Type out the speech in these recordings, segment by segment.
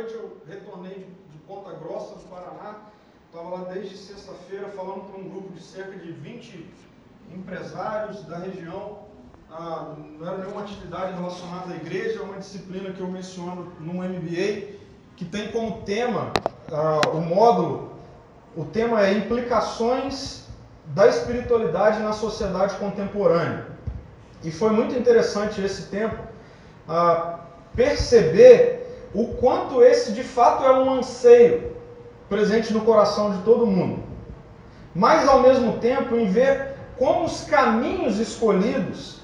noite eu retornei de, de Ponta Grossa, do Paraná. Estava lá desde sexta-feira falando para um grupo de cerca de 20 empresários da região. Ah, não era nenhuma atividade relacionada à igreja, é uma disciplina que eu menciono no MBA, que tem como tema ah, o módulo, o tema é implicações da espiritualidade na sociedade contemporânea. E foi muito interessante esse tempo ah, perceber o quanto esse de fato é um anseio presente no coração de todo mundo. Mas ao mesmo tempo em ver como os caminhos escolhidos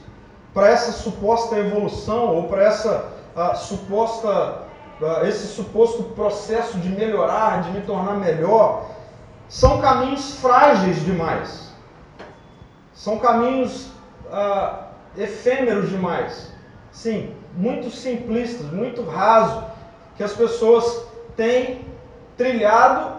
para essa suposta evolução ou para essa uh, suposta uh, esse suposto processo de melhorar, de me tornar melhor, são caminhos frágeis demais. São caminhos uh, efêmeros demais. Sim, muito simplistas, muito rasos que as pessoas têm trilhado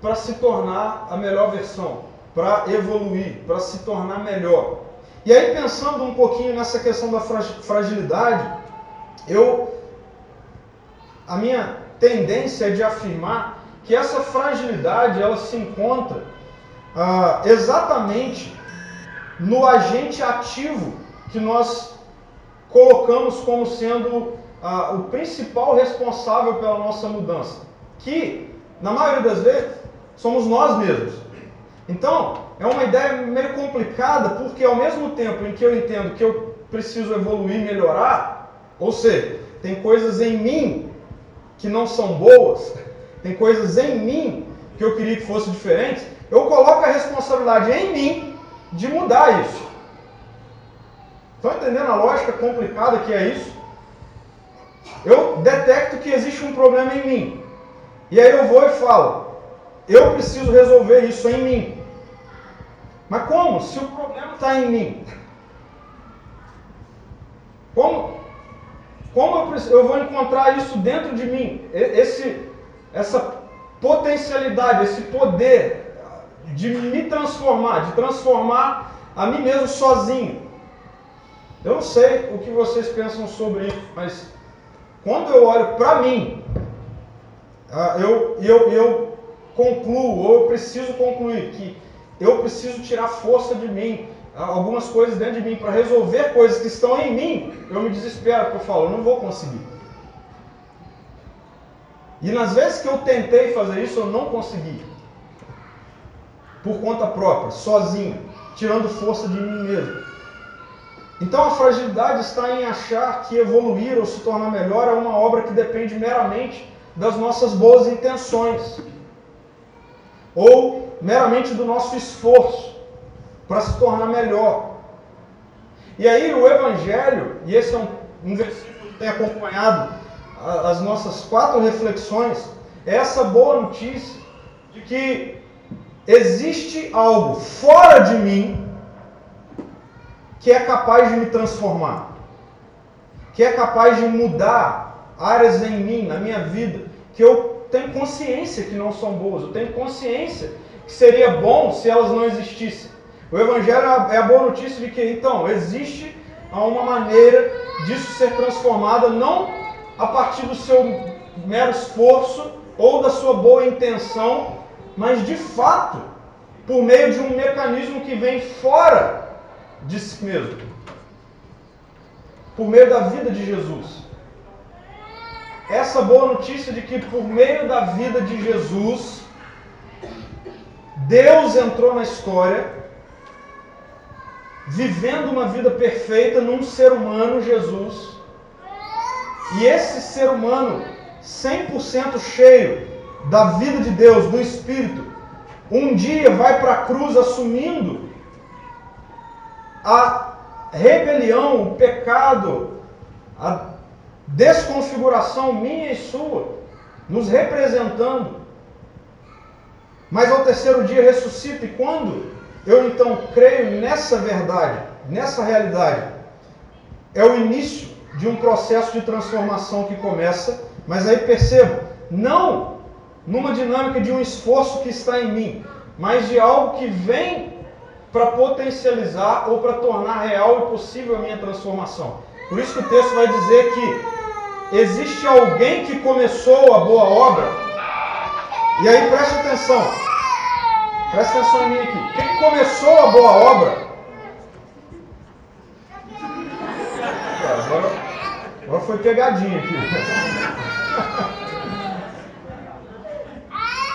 para se tornar a melhor versão, para evoluir, para se tornar melhor. E aí, pensando um pouquinho nessa questão da fragilidade, eu a minha tendência é de afirmar que essa fragilidade ela se encontra ah, exatamente no agente ativo que nós colocamos como sendo ah, o principal responsável pela nossa mudança, que, na maioria das vezes, somos nós mesmos. Então, é uma ideia meio complicada, porque ao mesmo tempo em que eu entendo que eu preciso evoluir, melhorar, ou seja, tem coisas em mim que não são boas, tem coisas em mim que eu queria que fossem diferentes, eu coloco a responsabilidade em mim de mudar isso. Estão entendendo a lógica complicada que é isso? Eu detecto que existe um problema em mim. E aí eu vou e falo: eu preciso resolver isso em mim. Mas como? Se o problema está em mim. Como, como eu, eu, vou encontrar isso dentro de mim? Esse, essa potencialidade, esse poder de me transformar, de transformar a mim mesmo sozinho. Eu não sei o que vocês pensam sobre isso, mas quando eu olho para mim, ah, eu, eu, eu concluo, ou eu preciso concluir que eu preciso tirar força de mim, ah, algumas coisas dentro de mim, para resolver coisas que estão em mim, eu me desespero, porque eu falo, eu não vou conseguir. E nas vezes que eu tentei fazer isso, eu não consegui. Por conta própria, sozinho, tirando força de mim mesmo. Então a fragilidade está em achar que evoluir ou se tornar melhor é uma obra que depende meramente das nossas boas intenções ou meramente do nosso esforço para se tornar melhor. E aí o Evangelho, e esse é um, um versículo que tem acompanhado as nossas quatro reflexões, é essa boa notícia de que existe algo fora de mim que é capaz de me transformar, que é capaz de mudar áreas em mim, na minha vida, que eu tenho consciência que não são boas, eu tenho consciência que seria bom se elas não existissem. O Evangelho é a boa notícia de que, então, existe uma maneira disso ser transformada, não a partir do seu mero esforço ou da sua boa intenção, mas de fato, por meio de um mecanismo que vem fora de si mesmo. Por meio da vida de Jesus. Essa boa notícia de que por meio da vida de Jesus, Deus entrou na história, vivendo uma vida perfeita num ser humano, Jesus. E esse ser humano, 100% cheio da vida de Deus, do Espírito, um dia vai para a cruz assumindo a rebelião, o pecado, a desconfiguração minha e sua, nos representando. Mas ao terceiro dia ressuscita, e quando eu então creio nessa verdade, nessa realidade, é o início de um processo de transformação que começa, mas aí perceba, não numa dinâmica de um esforço que está em mim, mas de algo que vem para potencializar ou para tornar real e possível a minha transformação. Por isso que o texto vai dizer que existe alguém que começou a boa obra. E aí preste atenção. Preste atenção em mim aqui. Quem começou a boa obra? Agora, agora foi pegadinha aqui.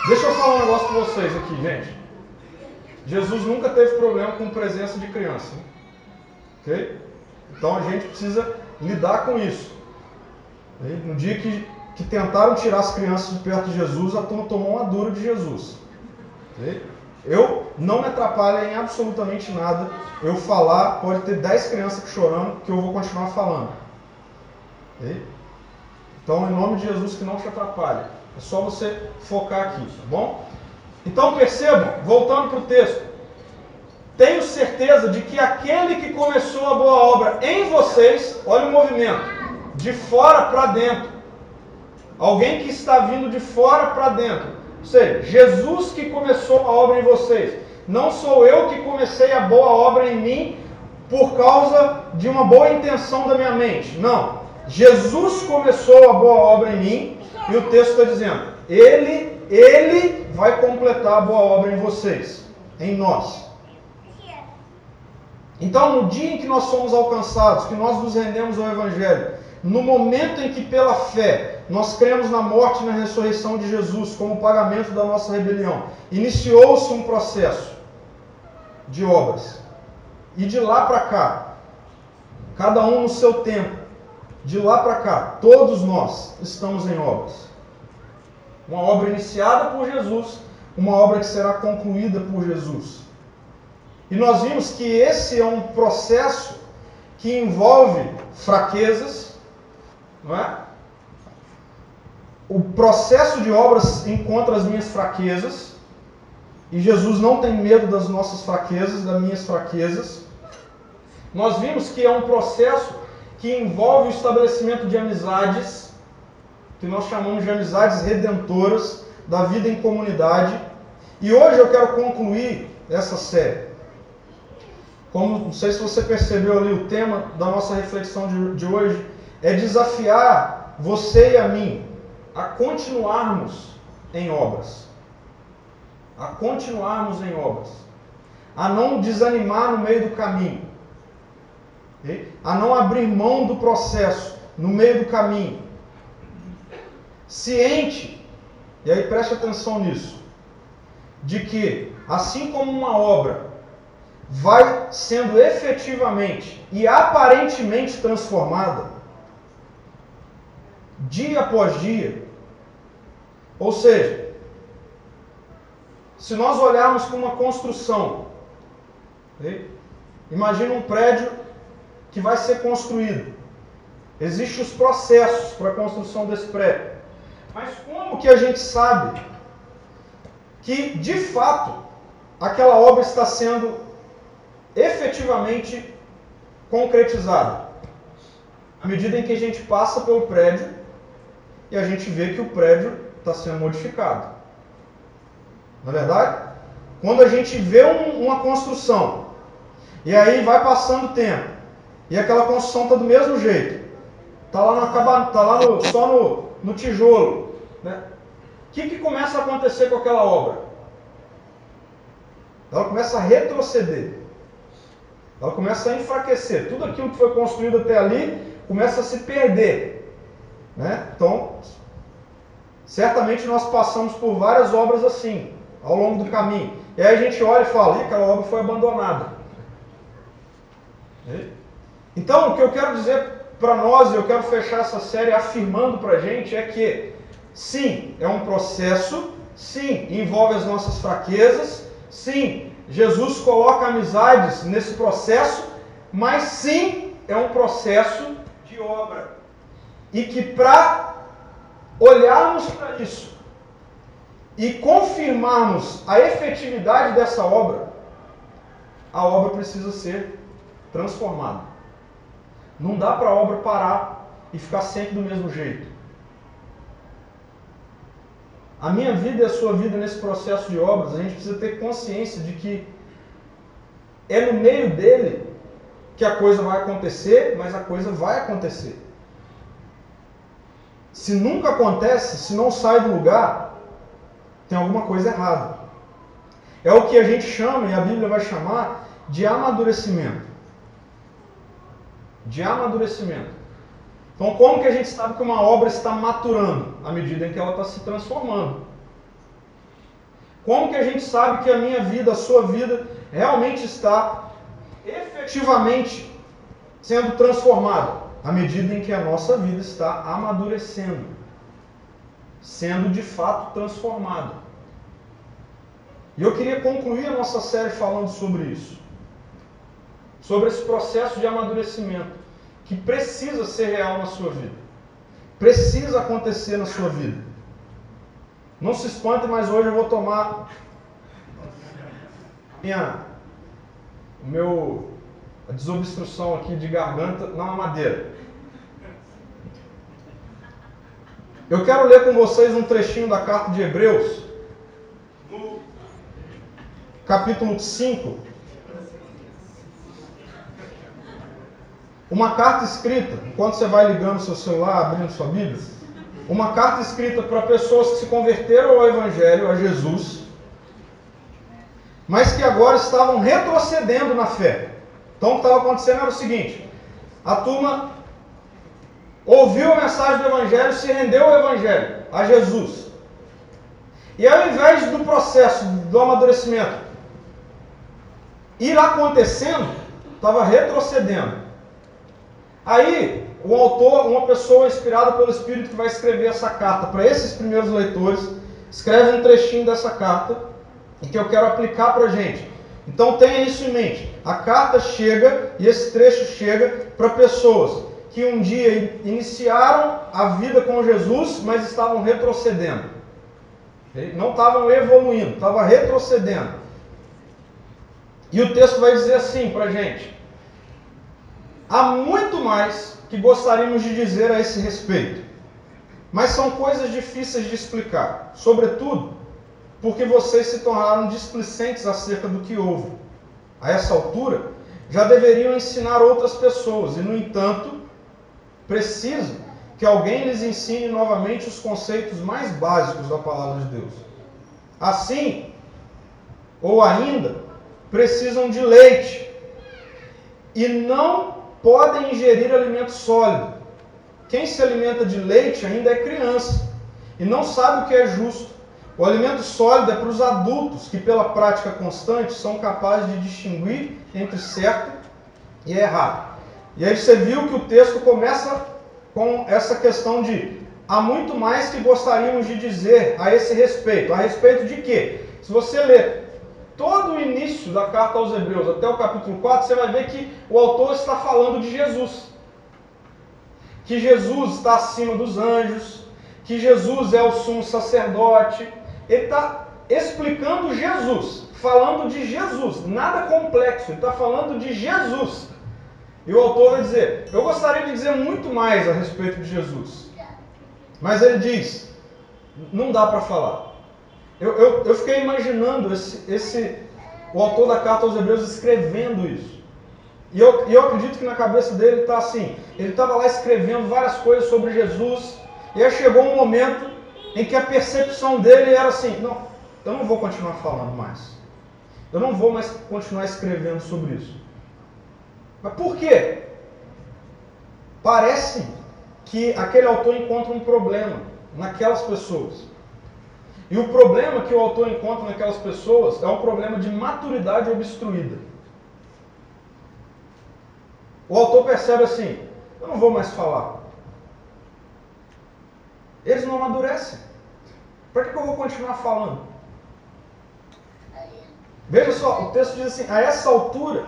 Deixa eu falar um negócio para vocês aqui, gente. Jesus nunca teve problema com presença de criança. Ok? Então a gente precisa lidar com isso. No dia que, que tentaram tirar as crianças de perto de Jesus, a turma tomou uma dura de Jesus. Eu não me atrapalho em absolutamente nada. Eu falar, pode ter 10 crianças chorando, que eu vou continuar falando. Então, em nome de Jesus, que não te atrapalhe. É só você focar aqui, tá bom? Então percebam, voltando para o texto. Tenho certeza de que aquele que começou a boa obra em vocês, olha o movimento, de fora para dentro. Alguém que está vindo de fora para dentro. Ou seja, Jesus que começou a obra em vocês. Não sou eu que comecei a boa obra em mim por causa de uma boa intenção da minha mente. Não. Jesus começou a boa obra em mim e o texto está dizendo: Ele, Ele vai completar a boa obra em vocês, em nós. Então, no dia em que nós somos alcançados, que nós nos rendemos ao Evangelho, no momento em que pela fé nós cremos na morte e na ressurreição de Jesus como pagamento da nossa rebelião, iniciou-se um processo de obras. E de lá para cá, cada um no seu tempo, de lá para cá, todos nós estamos em obras. Uma obra iniciada por Jesus, uma obra que será concluída por Jesus. E nós vimos que esse é um processo que envolve fraquezas, não é? O processo de obras encontra as minhas fraquezas, e Jesus não tem medo das nossas fraquezas, das minhas fraquezas. Nós vimos que é um processo que envolve o estabelecimento de amizades, que nós chamamos de amizades redentoras, da vida em comunidade. E hoje eu quero concluir essa série. Como não sei se você percebeu ali, o tema da nossa reflexão de, de hoje é desafiar você e a mim a continuarmos em obras. A continuarmos em obras. A não desanimar no meio do caminho. A não abrir mão do processo no meio do caminho. Ciente, e aí preste atenção nisso, de que assim como uma obra vai sendo efetivamente e aparentemente transformada, dia após dia. Ou seja, se nós olharmos para uma construção, imagina um prédio que vai ser construído. Existem os processos para a construção desse prédio. Mas como que a gente sabe que, de fato, aquela obra está sendo efetivamente concretizada. À medida em que a gente passa pelo prédio e a gente vê que o prédio está sendo modificado. Não é verdade? Quando a gente vê um, uma construção e aí vai passando o tempo e aquela construção está do mesmo jeito, está lá, no, tá lá no, só no, no tijolo, que, que começa a acontecer com aquela obra? Ela começa a retroceder. Ela começa a enfraquecer. Tudo aquilo que foi construído até ali começa a se perder. Né? Então, certamente nós passamos por várias obras assim, ao longo do caminho. E aí a gente olha e fala, aquela obra foi abandonada. Então, o que eu quero dizer para nós, e eu quero fechar essa série afirmando para a gente, é que, sim, é um processo, sim, envolve as nossas fraquezas, sim, Jesus coloca amizades nesse processo, mas sim é um processo de obra. E que para olharmos para isso e confirmarmos a efetividade dessa obra, a obra precisa ser transformada. Não dá para a obra parar e ficar sempre do mesmo jeito. A minha vida e a sua vida nesse processo de obras, a gente precisa ter consciência de que é no meio dele que a coisa vai acontecer, mas a coisa vai acontecer. se nunca acontece, se não sai do lugar, tem alguma coisa errada. É o que a gente chama, e a Bíblia vai chamar, de amadurecimento. De amadurecimento. Então, como que a gente sabe que uma obra está maturando? À medida em que ela está se transformando. Como que a gente sabe que a minha vida, a sua vida, realmente está efetivamente sendo transformada? À medida em que a nossa vida está amadurecendo, sendo de fato transformada. E eu queria concluir a nossa série falando sobre isso. Sobre esse processo de amadurecimento que precisa ser real na sua vida. Precisa acontecer na sua vida. Não se espante, mas hoje eu vou tomar minha, meu a desobstrução aqui de garganta na madeira. Eu quero ler com vocês um trechinho da carta de Hebreus, capítulo 5. Uma carta escrita, enquanto você vai ligando seu celular, abrindo sua Bíblia, uma carta escrita para pessoas que se converteram ao Evangelho, a Jesus, mas que agora estavam retrocedendo na fé. Então o que estava acontecendo era o seguinte: a turma ouviu a mensagem do Evangelho, se rendeu ao Evangelho, a Jesus. E ao invés do processo do amadurecimento ir acontecendo, estava retrocedendo. Aí, o autor, uma pessoa inspirada pelo Espírito que vai escrever essa carta para esses primeiros leitores, escreve um trechinho dessa carta e que eu quero aplicar para a gente. Então tenha isso em mente. A carta chega e esse trecho chega para pessoas que um dia iniciaram a vida com Jesus, mas estavam retrocedendo. Não estavam evoluindo, estavam retrocedendo. E o texto vai dizer assim para a gente: há muito mais que gostaríamos de dizer a esse respeito, mas são coisas difíceis de explicar, sobretudo porque vocês se tornaram displicentes acerca do que houve. A essa altura, já deveriam ensinar outras pessoas, e no entanto, precisam que alguém lhes ensine novamente os conceitos mais básicos da palavra de Deus. Assim, ou ainda, precisam de leite e não podem ingerir alimento sólido. Quem se alimenta de leite ainda é criança e não sabe o que é justo o alimento sólido é para os adultos que, pela prática constante, são capazes de distinguir entre certo e errado. E aí você viu que o texto começa com essa questão de há muito mais que gostaríamos de dizer a esse respeito. A respeito de quê? Se você ler todo o início da carta aos Hebreus até o capítulo 4, você vai ver que o autor está falando de Jesus. Que Jesus está acima dos anjos, que Jesus é o sumo sacerdote, ele está explicando Jesus, falando de Jesus, nada complexo, ele está falando de Jesus. E o autor vai dizer: Eu gostaria de dizer muito mais a respeito de Jesus, mas ele diz: Não dá para falar. Eu, eu, eu, fiquei imaginando esse, esse, o autor da carta aos Hebreus escrevendo isso. E eu, eu acredito que na cabeça dele está assim: ele estava lá escrevendo várias coisas sobre Jesus, e aí chegou um momento em que a percepção dele era assim: não, eu não vou continuar falando mais. Eu não vou mais continuar escrevendo sobre isso. Mas por quê? Parece que aquele autor encontra um problema naquelas pessoas. E o problema que o autor encontra naquelas pessoas é um problema de maturidade obstruída. O autor percebe assim: eu não vou mais falar. Eles não amadurecem. Para que, eu vou continuar falando? Veja só, o texto diz assim: a essa altura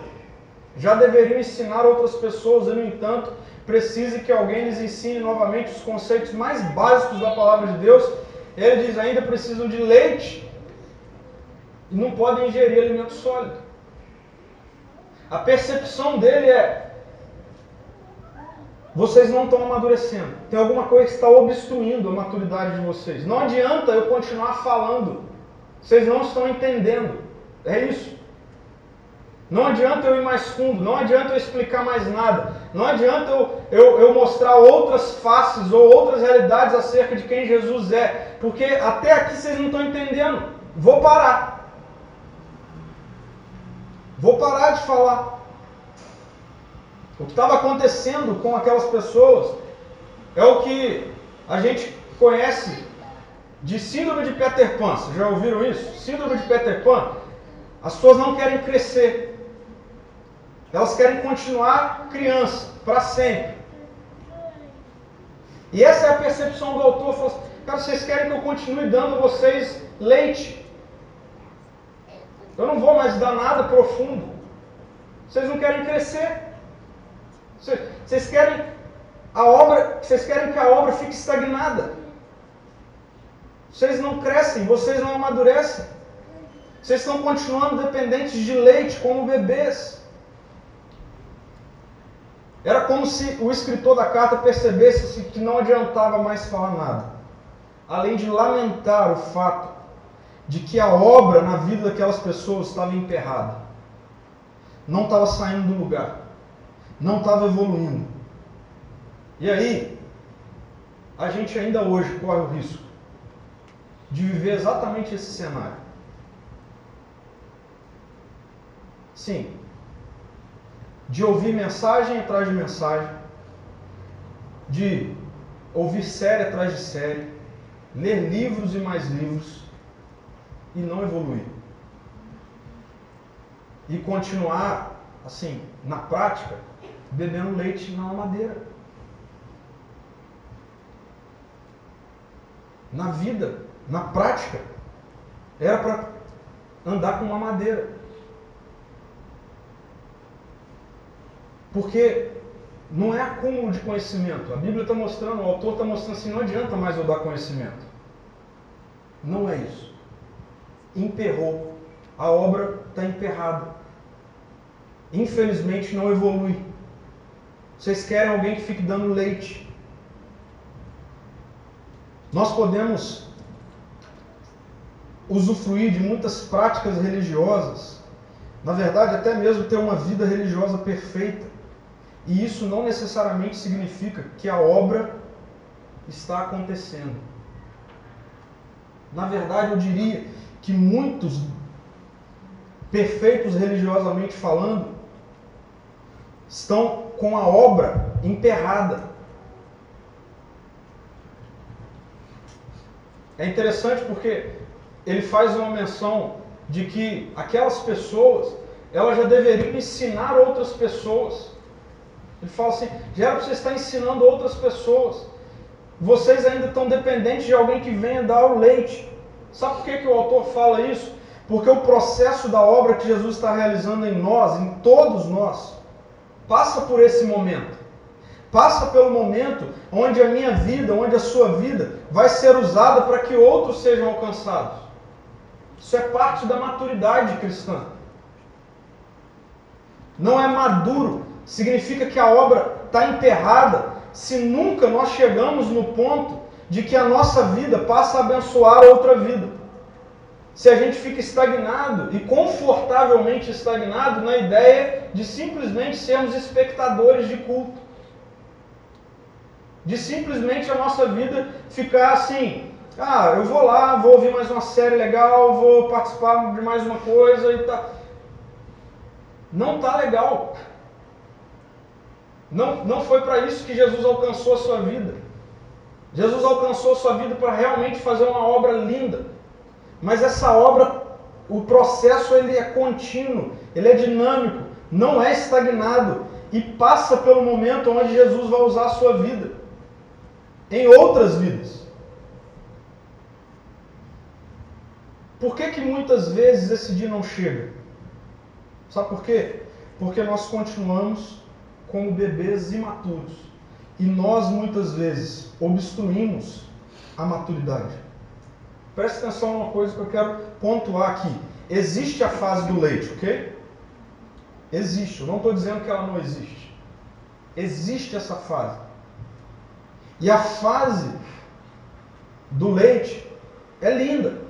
já deveriam ensinar outras pessoas, e no entanto, precise que alguém lhes ensine novamente os conceitos mais básicos da palavra de Deus. Ele diz: ainda precisam de leite e não podem ingerir alimento sólido. A percepção dele é: vocês não estão amadurecendo. Tem alguma coisa que está obstruindo a maturidade de vocês. Não adianta eu continuar falando. Vocês não estão entendendo. É isso. Não adianta eu ir mais fundo, não adianta eu explicar mais nada, não adianta eu, eu, eu, mostrar outras faces ou outras realidades acerca de quem Jesus é, porque até aqui vocês não estão entendendo. Vou parar. Vou parar de falar. O que estava acontecendo com aquelas pessoas é o que a gente conhece de síndrome de Peter Pan. Vocês já ouviram isso? Síndrome de Peter Pan. As pessoas não querem crescer. Elas querem continuar criança para sempre. E essa é a percepção do autor. Falou assim, cara, vocês querem que eu continue dando a vocês leite? Eu não vou mais dar nada profundo. Vocês não querem crescer. Vocês querem a obra, vocês querem que a obra fique estagnada. Vocês não crescem, vocês não amadurecem. Vocês estão continuando dependentes de leite como bebês. Era como se o escritor da carta percebesse que não adiantava mais falar nada, além de lamentar o fato de que a obra na vida daquelas pessoas estava emperrada, não estava saindo do lugar, não estava evoluindo. E aí, a gente ainda hoje corre o risco de viver exatamente esse cenário. Sim, de ouvir mensagem atrás de mensagem, de ouvir série atrás de série, ler livros e mais livros e não evoluir. E continuar, assim, na prática, bebendo leite na madeira. Na vida, na prática, era para andar com uma madeira. Porque não é acúmulo de conhecimento. A Bíblia está mostrando, o autor está mostrando assim, não adianta mais eu dar conhecimento. Não é isso. Emperrou. A obra está emperrada. Infelizmente não evolui. Vocês querem alguém que fique dando leite. Nós podemos usufruir de muitas práticas religiosas, na verdade, até mesmo ter uma vida religiosa perfeita, e isso não necessariamente significa que a obra está acontecendo. Na verdade, eu diria que muitos perfeitos religiosamente falando estão com a obra emperrada. É interessante porque ele faz uma menção de que aquelas pessoas, elas já deveriam ensinar outras pessoas. Ele fala assim: já era para você estar ensinando outras pessoas. Vocês ainda estão dependentes de alguém que venha dar o leite. Sabe por que, que o autor fala isso? Porque o processo da obra que Jesus está realizando em nós, em todos nós, passa por esse momento. Passa pelo momento onde a minha vida, onde a sua vida vai ser usada para que outros sejam alcançados. Isso é parte da maturidade cristã. Não é maduro significa que a obra está enterrada se nunca nós chegamos no ponto de que a nossa vida passa a abençoar outra vida. Se a gente fica estagnado e confortavelmente estagnado na ideia de simplesmente sermos espectadores de culto, de simplesmente a nossa vida ficar assim, ah, eu vou lá, vou ouvir mais uma série legal, vou participar de mais uma coisa e tá. Não tá legal. Não, não foi para isso que Jesus alcançou a sua vida. Jesus alcançou a sua vida para realmente fazer uma obra linda. Mas essa obra, o processo ele é contínuo, ele é dinâmico, não é estagnado e passa pelo momento onde Jesus vai usar a sua vida em outras vidas. Por que, que muitas vezes esse dia não chega? Sabe por quê? Porque nós continuamos como bebês imaturos. E nós muitas vezes obstruímos a maturidade. Preste atenção numa coisa que eu quero pontuar aqui. Existe a fase do leite, ok? Existe. Eu não estou dizendo que ela não existe. Existe essa fase. E a fase do leite é linda.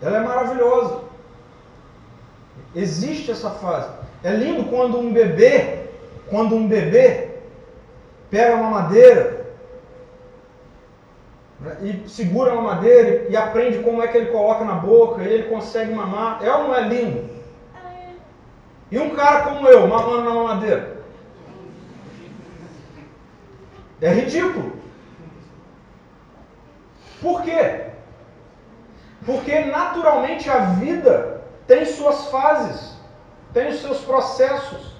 Ela é maravilhosa. Existe essa fase. É lindo quando um bebê, quando um bebê pega uma madeira né, e segura uma madeira e aprende como é que ele coloca na boca e ele consegue mamar. É ou não é lindo? E um cara como eu, mamando na madeira? É ridículo. Por quê? Porque naturalmente a vida tem suas fases, tem os seus processos.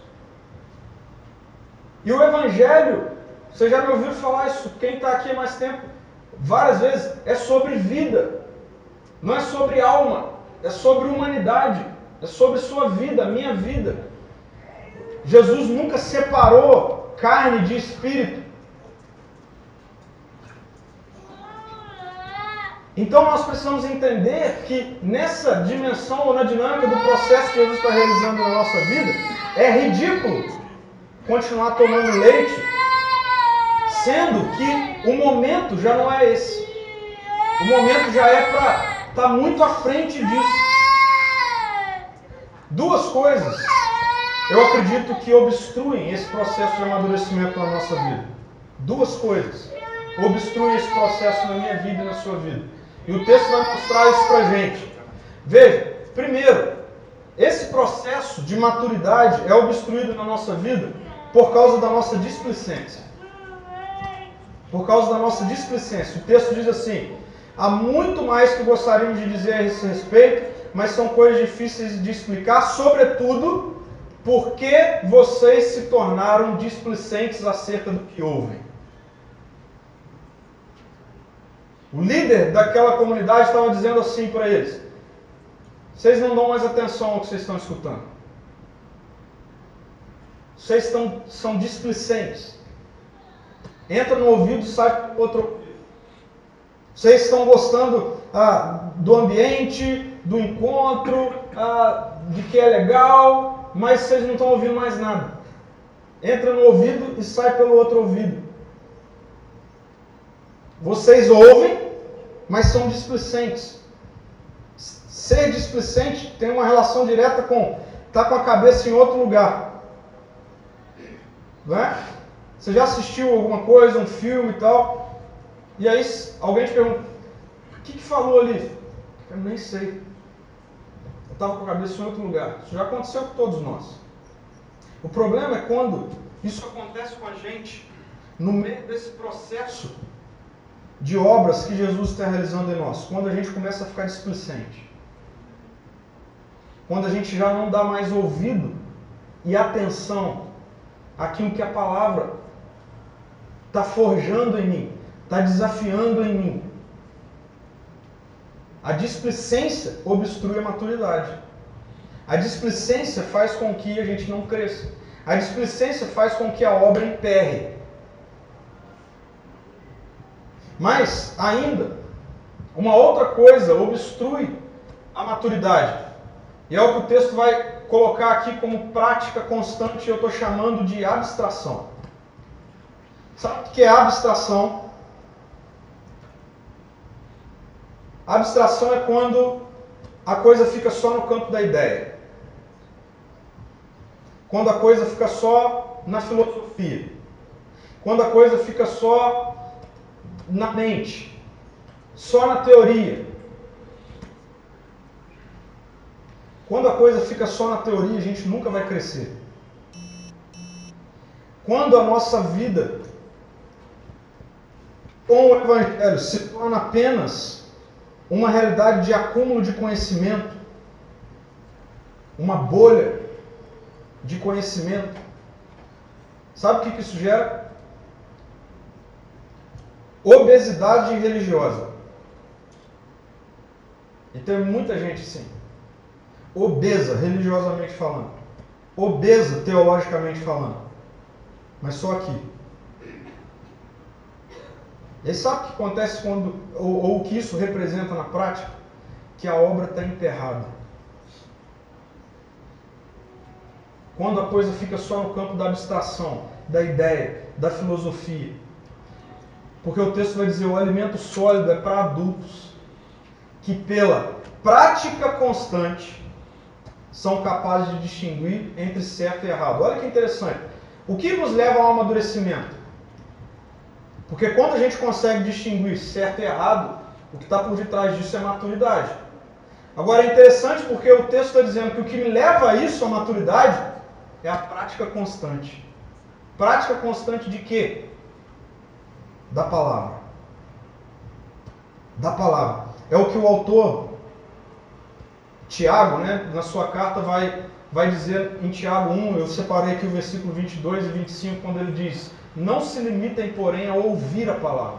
E o Evangelho, você já me ouviu falar isso, quem está aqui há mais tempo, várias vezes, é sobre vida, não é sobre alma, é sobre humanidade, é sobre sua vida, minha vida. Jesus nunca separou carne de espírito. Então nós precisamos entender que nessa dimensão ou na dinâmica do processo que Jesus está realizando na nossa vida, é ridículo continuar tomando leite, sendo que o momento já não é esse. O momento já é para estar tá muito à frente disso. Duas coisas eu acredito que obstruem esse processo de amadurecimento na nossa vida. Duas coisas obstruem esse processo na minha vida e na sua vida. E o texto vai mostrar isso para gente. Veja, primeiro, esse processo de maturidade é obstruído na nossa vida por causa da nossa displicência. Por causa da nossa displicência. O texto diz assim: há muito mais que gostaríamos de dizer a esse respeito, mas são coisas difíceis de explicar, sobretudo porque vocês se tornaram displicentes acerca do que ouvem. O líder daquela comunidade estava dizendo assim para eles: vocês não dão mais atenção ao que vocês estão escutando. Vocês estão, são displicentes. Entra no ouvido, sai para outro. Vocês estão gostando ah, do ambiente, do encontro, ah, de que é legal, mas vocês não estão ouvindo mais nada. Entra no ouvido e sai pelo outro ouvido. Vocês ouvem, mas são displicentes. Ser displicente tem uma relação direta com estar tá com a cabeça em outro lugar. Não é? Você já assistiu alguma coisa, um filme e tal, e aí alguém te pergunta, o que, que falou ali? Eu nem sei. Eu estava com a cabeça em outro lugar. Isso já aconteceu com todos nós. O problema é quando isso acontece com a gente no meio desse processo de obras que Jesus está realizando em nós, quando a gente começa a ficar displicente, quando a gente já não dá mais ouvido e atenção àquilo que a palavra está forjando em mim, está desafiando em mim. A displicência obstrui a maturidade. A displicência faz com que a gente não cresça. A displicência faz com que a obra emperre. Mas, ainda, uma outra coisa obstrui a maturidade. E é o que o texto vai colocar aqui como prática constante, eu estou chamando de abstração. Sabe o que é abstração? Abstração é quando a coisa fica só no campo da ideia. Quando a coisa fica só na filosofia. Quando a coisa fica só na mente, só na teoria. Quando a coisa fica só na teoria, a gente nunca vai crescer. Quando a nossa vida com o Evangelho se torna apenas uma realidade de acúmulo de conhecimento, uma bolha de conhecimento, sabe o que isso gera? Obesidade religiosa. E tem muita gente assim. Obesa, religiosamente falando. Obesa, teologicamente falando. Mas só aqui. E sabe o que acontece quando, ou, ou o que isso representa na prática? Que a obra está enterrada. Quando a coisa fica só no campo da abstração, da ideia, da filosofia, porque o texto vai dizer: o alimento sólido é para adultos, que pela prática constante são capazes de distinguir entre certo e errado. Olha que interessante. O que nos leva ao amadurecimento? Porque quando a gente consegue distinguir certo e errado, o que está por detrás disso é maturidade. Agora é interessante porque o texto está dizendo que o que me leva a isso, a maturidade, é a prática constante. Prática constante de quê? Da palavra. Da palavra. É o que o autor, Tiago, né, na sua carta, vai, vai dizer em Tiago 1, eu separei aqui o versículo 22 e 25, quando ele diz: Não se limitem, porém, a ouvir a palavra.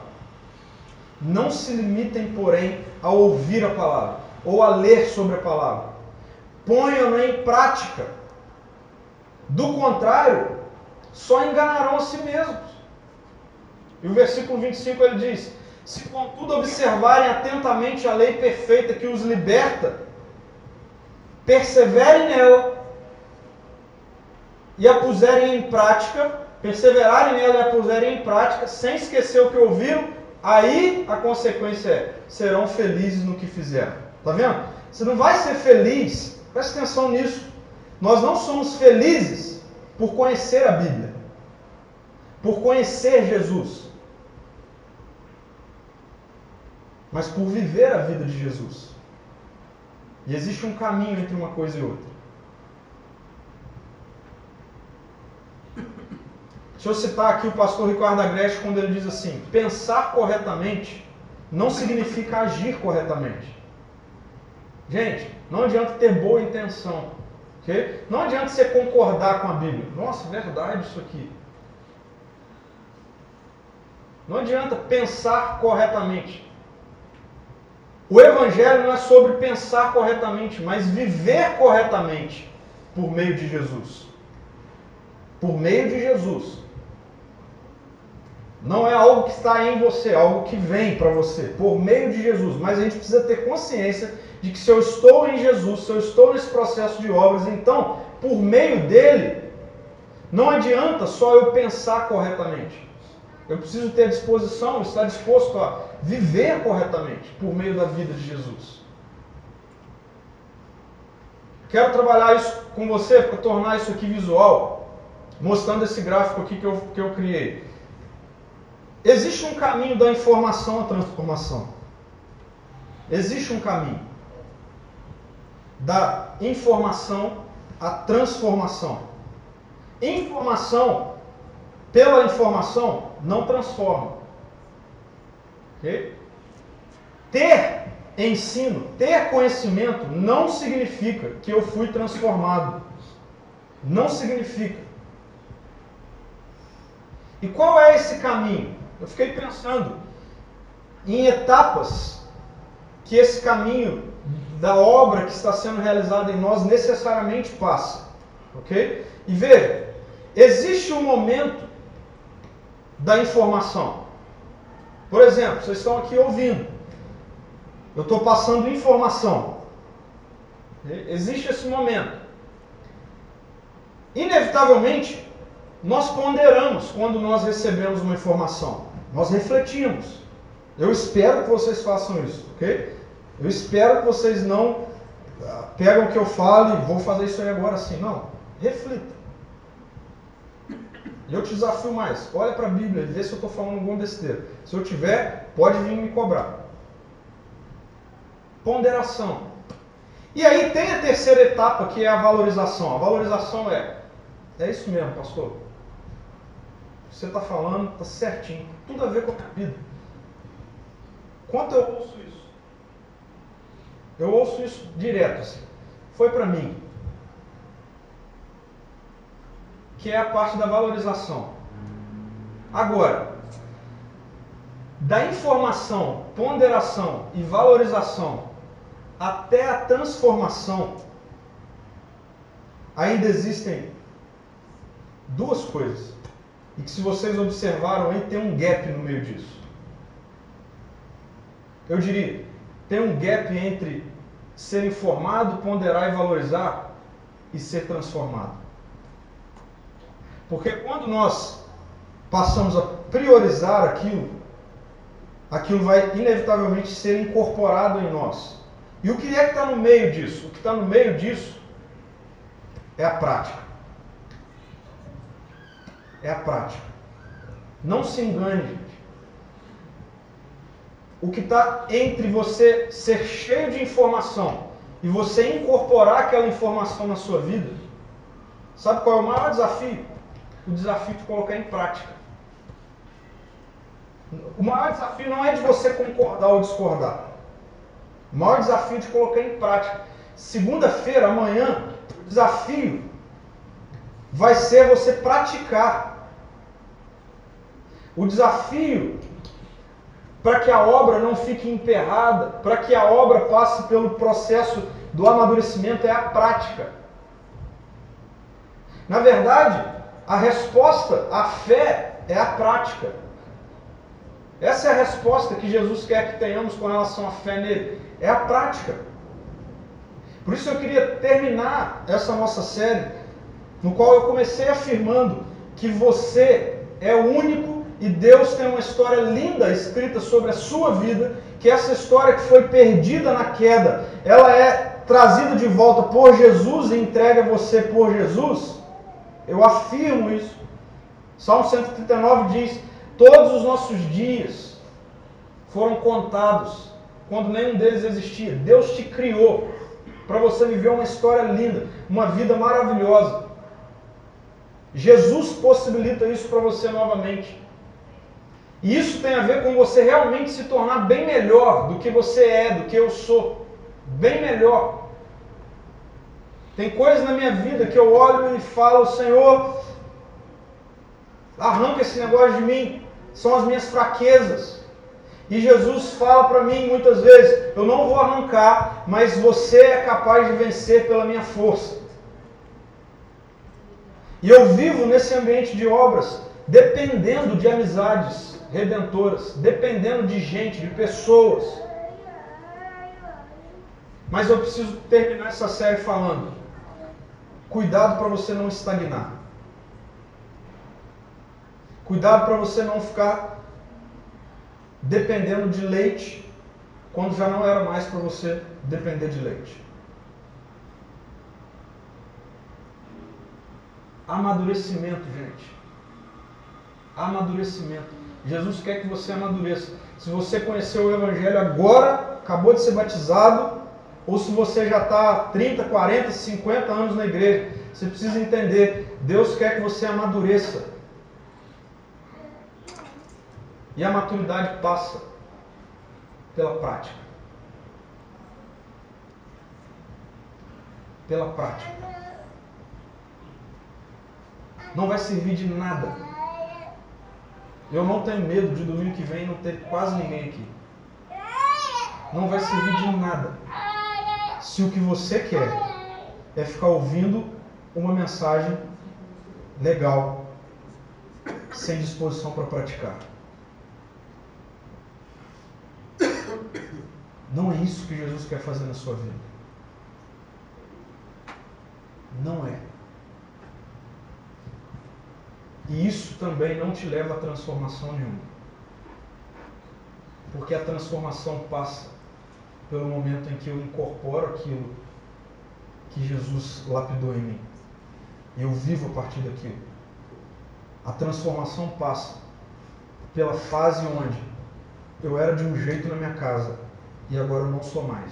Não se limitem, porém, a ouvir a palavra ou a ler sobre a palavra. Ponham-na em prática. Do contrário, só enganarão a si mesmos. E o versículo 25 ele diz: Se contudo observarem atentamente a lei perfeita que os liberta, perseverem nela e a puserem em prática, perseverarem nela e a puserem em prática, sem esquecer o que ouviram, aí a consequência é: serão felizes no que fizeram. Tá vendo? Você não vai ser feliz, preste atenção nisso. Nós não somos felizes por conhecer a Bíblia, por conhecer Jesus, mas por viver a vida de Jesus. E existe um caminho entre uma coisa e outra. Deixa eu citar aqui o pastor Ricardo Agreste quando ele diz assim: pensar corretamente não significa agir corretamente. Gente, não adianta ter boa intenção. Okay? Não adianta você concordar com a Bíblia. Nossa, verdade isso aqui. Não adianta pensar corretamente. O Evangelho não é sobre pensar corretamente, mas viver corretamente por meio de Jesus. Por meio de Jesus. Não é algo que está em você, é algo que vem para você, por meio de Jesus. Mas a gente precisa ter consciência de que se eu estou em Jesus, se eu estou nesse processo de obras, então, por meio dele, não adianta só eu pensar corretamente. Eu preciso ter disposição, estar disposto a viver corretamente por meio da vida de Jesus. Quero trabalhar isso com você para tornar isso aqui visual, mostrando esse gráfico aqui que eu, que eu criei. Existe um caminho da informação à transformação. Existe um caminho da informação à transformação. Informação, pela informação, não transforma. Ter ensino, ter conhecimento, não significa que eu fui transformado. Não significa. E qual é esse caminho? Eu fiquei pensando em etapas que esse caminho da obra que está sendo realizada em nós necessariamente passa. Ok? E veja, existe um momento da informação. Por exemplo, vocês estão aqui ouvindo. Eu estou passando informação. Existe esse momento. Inevitavelmente, nós ponderamos quando nós recebemos uma informação. Nós refletimos. Eu espero que vocês façam isso, ok? Eu espero que vocês não ah, pegam o que eu falo e vou fazer isso aí agora assim. Não. Reflita. E eu te desafio mais. Olha para a Bíblia e vê se eu estou falando algum besteira. Se eu tiver, pode vir me cobrar. Ponderação. E aí tem a terceira etapa que é a valorização. A valorização é, é isso mesmo, pastor. Você está falando, está certinho. Tudo a ver com a vida. Quanto eu ouço isso? Eu ouço isso direto. Assim. Foi para mim. Que é a parte da valorização. Agora, da informação, ponderação e valorização até a transformação, ainda existem duas coisas. E que se vocês observaram aí, tem um gap no meio disso. Eu diria, tem um gap entre ser informado, ponderar e valorizar e ser transformado. Porque quando nós passamos a priorizar aquilo, aquilo vai inevitavelmente ser incorporado em nós. E o que é que está no meio disso? O que está no meio disso é a prática. É a prática. Não se engane, gente. O que está entre você ser cheio de informação e você incorporar aquela informação na sua vida, sabe qual é o maior desafio? O desafio de colocar em prática. O maior desafio não é de você concordar ou discordar. O maior desafio é de colocar em prática. Segunda-feira, amanhã, o desafio vai ser você praticar. O desafio para que a obra não fique emperrada, para que a obra passe pelo processo do amadurecimento é a prática. Na verdade, a resposta à fé é a prática. Essa é a resposta que Jesus quer que tenhamos com relação à fé nele. É a prática. Por isso eu queria terminar essa nossa série, no qual eu comecei afirmando que você é o único e Deus tem uma história linda escrita sobre a sua vida, que essa história que foi perdida na queda, ela é trazida de volta por Jesus e entregue a você por Jesus. Eu afirmo isso. Salmo 139 diz: Todos os nossos dias foram contados quando nenhum deles existia. Deus te criou para você viver uma história linda, uma vida maravilhosa. Jesus possibilita isso para você novamente. E isso tem a ver com você realmente se tornar bem melhor do que você é, do que eu sou. Bem melhor. Tem coisas na minha vida que eu olho e falo, Senhor, arranca esse negócio de mim. São as minhas fraquezas. E Jesus fala para mim muitas vezes: Eu não vou arrancar, mas você é capaz de vencer pela minha força. E eu vivo nesse ambiente de obras, dependendo de amizades redentoras, dependendo de gente, de pessoas. Mas eu preciso terminar essa série falando: cuidado para você não estagnar. Cuidado para você não ficar dependendo de leite quando já não era mais para você depender de leite. Amadurecimento, gente. Amadurecimento. Jesus quer que você amadureça. Se você conheceu o Evangelho agora, acabou de ser batizado, ou se você já está 30, 40, 50 anos na igreja, você precisa entender: Deus quer que você amadureça. E a maturidade passa pela prática. Pela prática. Não vai servir de nada eu não tenho medo de domingo que vem não ter quase ninguém aqui. Não vai servir de nada. Se o que você quer é ficar ouvindo uma mensagem legal, sem disposição para praticar. Não é isso que Jesus quer fazer na sua vida. Não é. E isso também não te leva a transformação nenhuma. Porque a transformação passa pelo momento em que eu incorporo aquilo que Jesus lapidou em mim. Eu vivo a partir daquilo. A transformação passa pela fase onde eu era de um jeito na minha casa e agora eu não sou mais.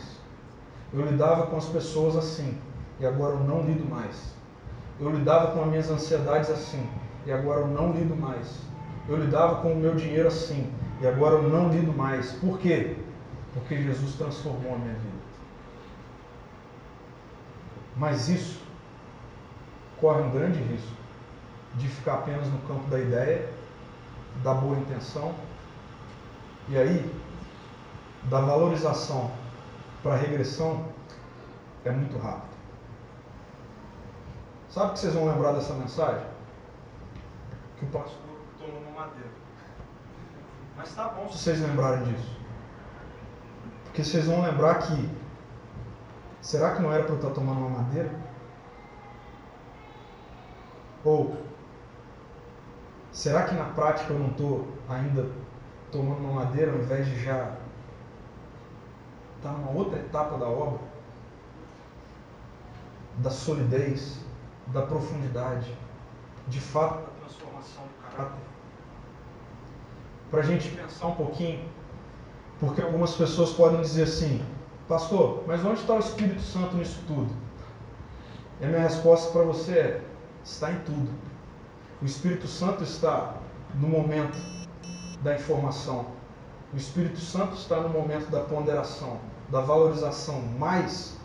Eu lidava com as pessoas assim e agora eu não lido mais. Eu lidava com as minhas ansiedades assim e agora eu não lido mais. Eu lidava com o meu dinheiro assim e agora eu não lido mais. Por quê? Porque Jesus transformou a minha vida. Mas isso corre um grande risco de ficar apenas no campo da ideia, da boa intenção, e aí, da valorização para a regressão, é muito rápido. Sabe o que vocês vão lembrar dessa mensagem? que o pastor tomou uma madeira. Mas tá bom se vocês lembrarem disso. Porque vocês vão lembrar que será que não era para eu estar tomando uma madeira? Ou será que na prática eu não estou ainda tomando uma madeira ao invés de já estar numa outra etapa da obra? Da solidez, da profundidade, de fato, da transformação do caráter. Para a gente pensar um pouquinho, porque algumas pessoas podem dizer assim, pastor, mas onde está o Espírito Santo nisso tudo? E a minha resposta para você é: está em tudo. O Espírito Santo está no momento da informação. O Espírito Santo está no momento da ponderação, da valorização, mas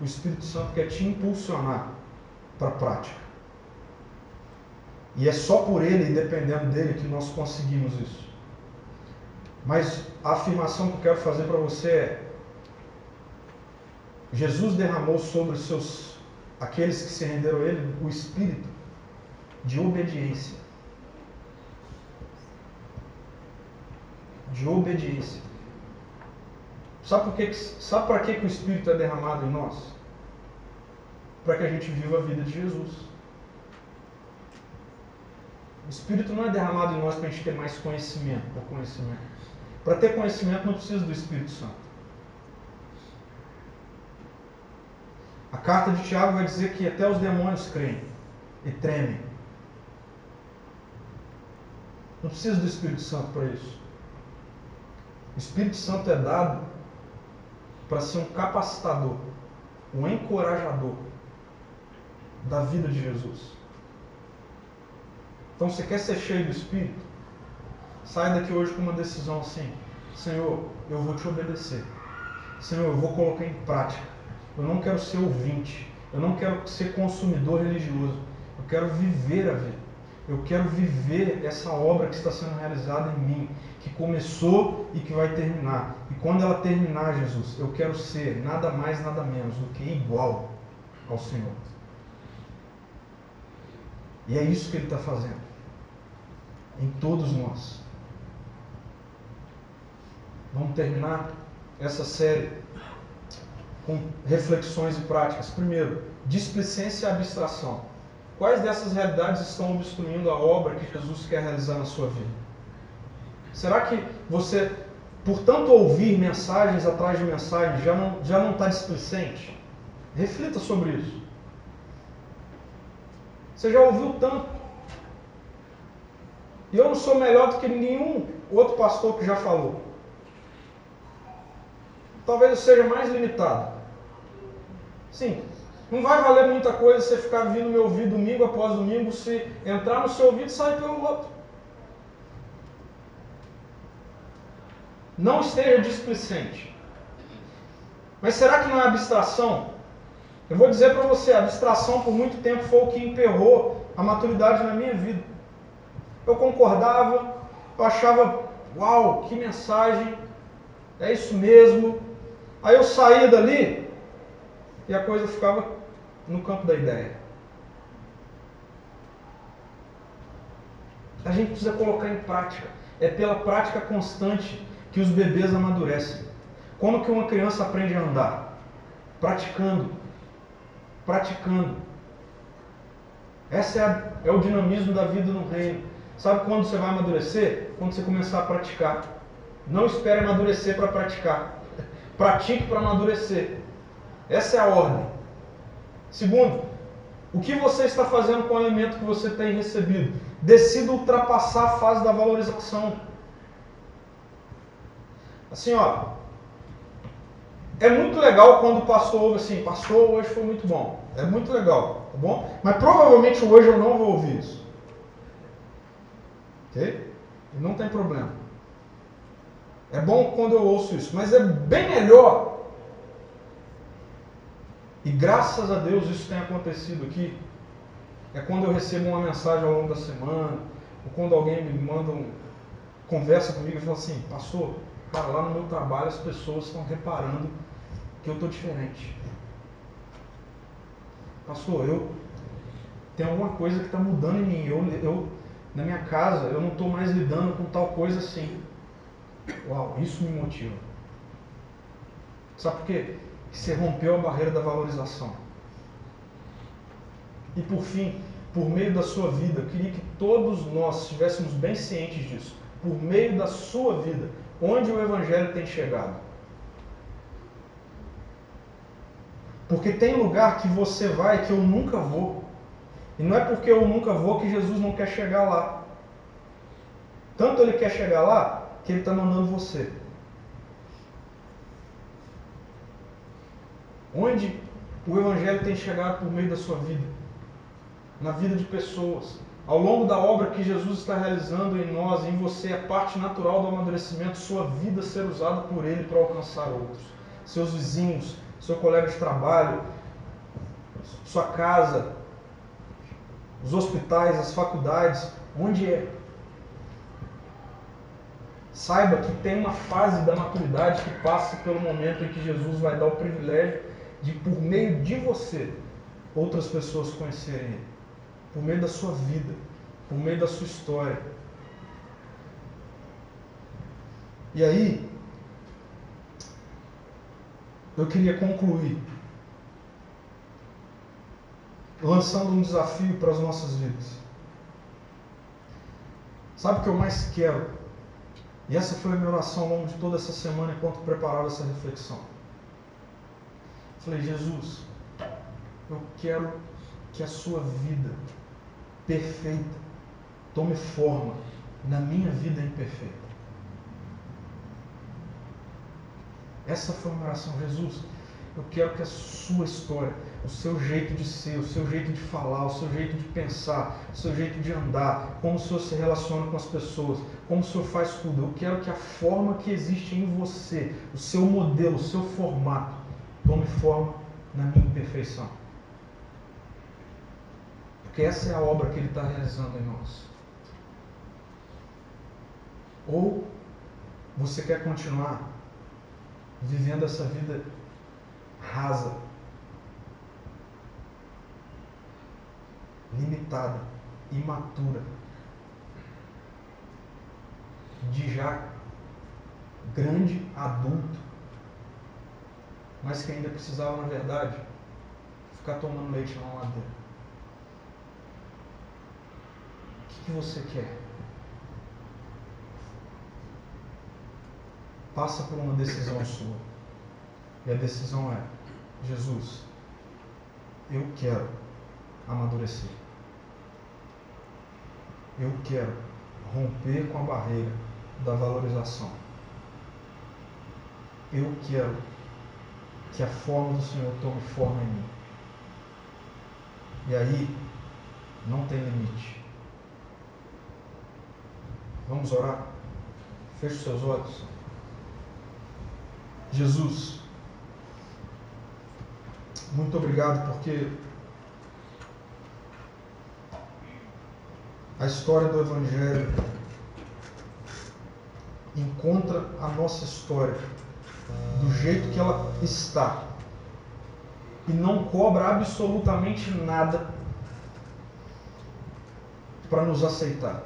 o Espírito Santo quer te impulsionar para a prática. E é só por ele e dependendo dele que nós conseguimos isso. Mas a afirmação que eu quero fazer para você é: Jesus derramou sobre seus aqueles que se renderam a ele o espírito de obediência. De obediência. Sabe por que sabe para que que o espírito é derramado em nós? Para que a gente viva a vida de Jesus. O Espírito não é derramado em nós para a gente ter mais conhecimento, por conhecimento. Para ter conhecimento não precisa do Espírito Santo. A carta de Tiago vai dizer que até os demônios creem e tremem. Não precisa do Espírito Santo para isso. O Espírito Santo é dado para ser um capacitador, um encorajador da vida de Jesus. Então, você quer ser cheio do Espírito? Sai daqui hoje com uma decisão assim: Senhor, eu vou te obedecer. Senhor, eu vou colocar em prática. Eu não quero ser ouvinte. Eu não quero ser consumidor religioso. Eu quero viver a vida. Eu quero viver essa obra que está sendo realizada em mim, que começou e que vai terminar. E quando ela terminar, Jesus, eu quero ser nada mais, nada menos do que igual ao Senhor. E é isso que Ele está fazendo em todos nós. Vamos terminar essa série com reflexões e práticas. Primeiro, displicência e abstração. Quais dessas realidades estão obstruindo a obra que Jesus quer realizar na sua vida? Será que você, por tanto ouvir mensagens atrás de mensagens, já não, já não está displicente? Reflita sobre isso. Você já ouviu tanto. E eu não sou melhor do que nenhum outro pastor que já falou. Talvez seja mais limitado. Sim, não vai valer muita coisa você ficar vindo me ouvir domingo após domingo, se entrar no seu ouvido e sair pelo outro. Não esteja displicente. Mas será que não é abstração? Eu vou dizer para você, a abstração por muito tempo foi o que emperrou a maturidade na minha vida. Eu concordava, eu achava, uau, que mensagem, é isso mesmo. Aí eu saía dali e a coisa ficava no campo da ideia. A gente precisa colocar em prática. É pela prática constante que os bebês amadurecem. Como que uma criança aprende a andar? Praticando. Praticando. Esse é, é o dinamismo da vida no reino. Sabe quando você vai amadurecer? Quando você começar a praticar. Não espere amadurecer para praticar. Pratique para amadurecer. Essa é a ordem. Segundo, o que você está fazendo com o alimento que você tem recebido? Decida ultrapassar a fase da valorização. Assim, ó. É muito legal quando o pastor ouve assim, pastor, hoje foi muito bom. É muito legal, tá bom? Mas provavelmente hoje eu não vou ouvir isso. Ok? E não tem problema. É bom quando eu ouço isso, mas é bem melhor e graças a Deus isso tem acontecido aqui. É quando eu recebo uma mensagem ao longo da semana, ou quando alguém me manda um, conversa comigo e fala assim, pastor, cara, lá no meu trabalho as pessoas estão reparando que eu estou diferente. Pastor, eu tem alguma coisa que está mudando em mim. Eu, eu, na minha casa, eu não estou mais lidando com tal coisa assim. Uau, isso me motiva. Sabe por quê? você rompeu a barreira da valorização. E por fim, por meio da sua vida, eu queria que todos nós estivéssemos bem cientes disso. Por meio da sua vida, onde o Evangelho tem chegado. Porque tem lugar que você vai que eu nunca vou. E não é porque eu nunca vou que Jesus não quer chegar lá. Tanto ele quer chegar lá que ele está mandando você. Onde o Evangelho tem chegado por meio da sua vida? Na vida de pessoas. Ao longo da obra que Jesus está realizando em nós, em você, é parte natural do amadurecimento, sua vida ser usada por Ele para alcançar outros. Seus vizinhos, seu colega de trabalho, sua casa, os hospitais, as faculdades, onde é. Saiba que tem uma fase da maturidade que passa pelo momento em que Jesus vai dar o privilégio de, por meio de você, outras pessoas conhecerem Ele. Por meio da sua vida, por meio da sua história. E aí, eu queria concluir lançando um desafio para as nossas vidas. Sabe o que eu mais quero? E essa foi a minha oração ao longo de toda essa semana enquanto preparava essa reflexão. Falei, Jesus, eu quero que a sua vida perfeita tome forma na minha vida imperfeita. Essa foi a minha oração, Jesus. Eu quero que a sua história o seu jeito de ser, o seu jeito de falar, o seu jeito de pensar, o seu jeito de andar, como o Senhor se relaciona com as pessoas, como o Senhor faz tudo. Eu quero que a forma que existe em você, o seu modelo, o seu formato, tome forma na minha imperfeição. Porque essa é a obra que Ele está realizando em nós. Ou você quer continuar vivendo essa vida rasa, limitada, imatura, de já grande adulto, mas que ainda precisava, na verdade, ficar tomando leite na madeira. O que, que você quer? Passa por uma decisão sua. E a decisão é: Jesus, eu quero amadurecer. Eu quero romper com a barreira da valorização. Eu quero que a forma do Senhor tome forma em mim. E aí, não tem limite. Vamos orar? Feche seus olhos. Jesus, muito obrigado porque a história do Evangelho encontra a nossa história do jeito que ela está e não cobra absolutamente nada para nos aceitar.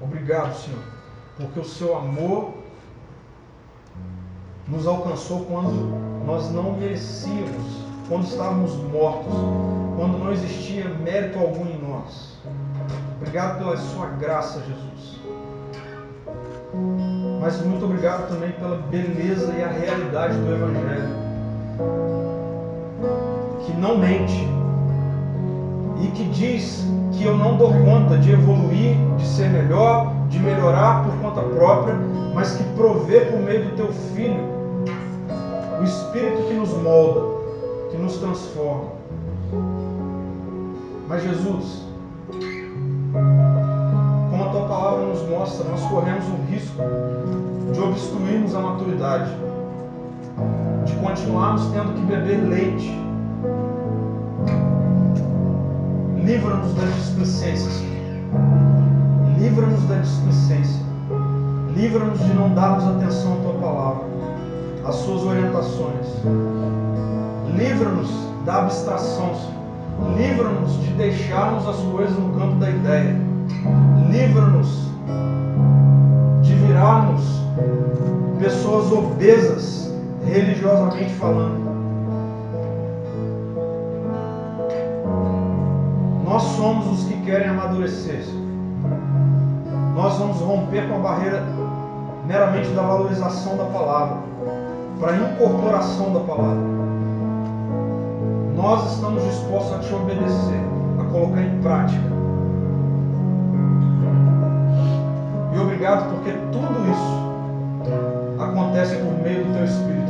Obrigado, Senhor, porque o seu amor nos alcançou quando nós não merecíamos, quando estávamos mortos, quando não existia mérito algum em nós. Obrigado pela sua graça, Jesus. Mas muito obrigado também pela beleza e a realidade do Evangelho. Que não mente e que diz que eu não dou conta de evoluir, de ser melhor, de melhorar por conta própria, mas que provê por meio do teu Filho o Espírito que nos molda, que nos transforma. Mas Jesus, como a tua palavra nos mostra, nós corremos o risco de obstruirmos a maturidade, de continuarmos tendo que beber leite. Livra-nos das displicências. Livra-nos da displicência. Livra-nos de não darmos atenção à tua palavra, às suas orientações. Livra-nos da abstração, Senhor Livra-nos de deixarmos as coisas no campo da ideia. Livra-nos de virarmos pessoas obesas, religiosamente falando. Nós somos os que querem amadurecer. Nós vamos romper com a barreira meramente da valorização da palavra, para incorporação da palavra nós estamos dispostos a te obedecer, a colocar em prática. E obrigado porque tudo isso acontece por meio do teu Espírito.